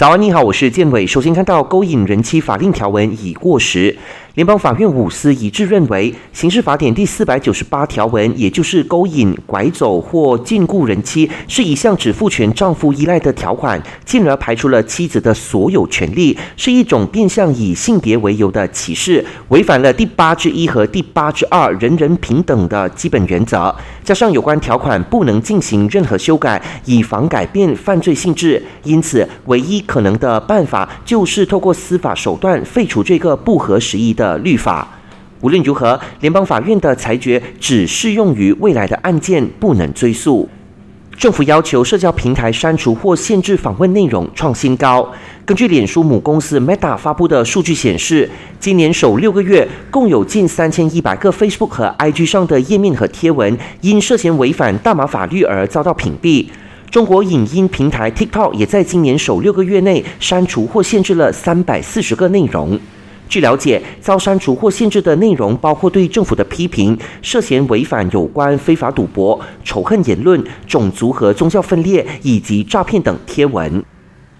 早安，你好，我是建伟。首先看到勾引人妻法令条文已过时。联邦法院五司一致认为，刑事法典第四百九十八条文，也就是勾引、拐走或禁锢人妻，是一项只赋权丈夫依赖的条款，进而排除了妻子的所有权利，是一种变相以性别为由的歧视，违反了第八之一和第八之二人人平等的基本原则。加上有关条款不能进行任何修改，以防改变犯罪性质，因此唯一可能的办法就是透过司法手段废除这个不合时宜的律法。无论如何，联邦法院的裁决只适用于未来的案件，不能追溯。政府要求社交平台删除或限制访问内容创新高。根据脸书母公司 Meta 发布的数据显示，今年首六个月，共有近三千一百个 Facebook 和 IG 上的页面和贴文因涉嫌违反大麻法律而遭到屏蔽。中国影音平台 TikTok 也在今年首六个月内删除或限制了三百四十个内容。据了解，遭删除或限制的内容包括对政府的批评、涉嫌违反有关非法赌博、仇恨言论、种族和宗教分裂以及诈骗等贴文。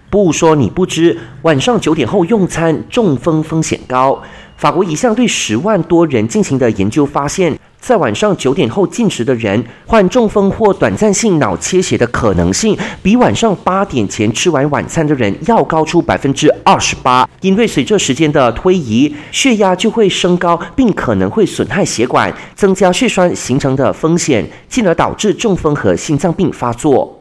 不说你不知，晚上九点后用餐中风风险高。法国一项对十万多人进行的研究发现。在晚上九点后进食的人，患中风或短暂性脑切血的可能性，比晚上八点前吃完晚餐的人要高出百分之二十八。因为随着时间的推移，血压就会升高，并可能会损害血管，增加血栓形成的风险，进而导致中风和心脏病发作。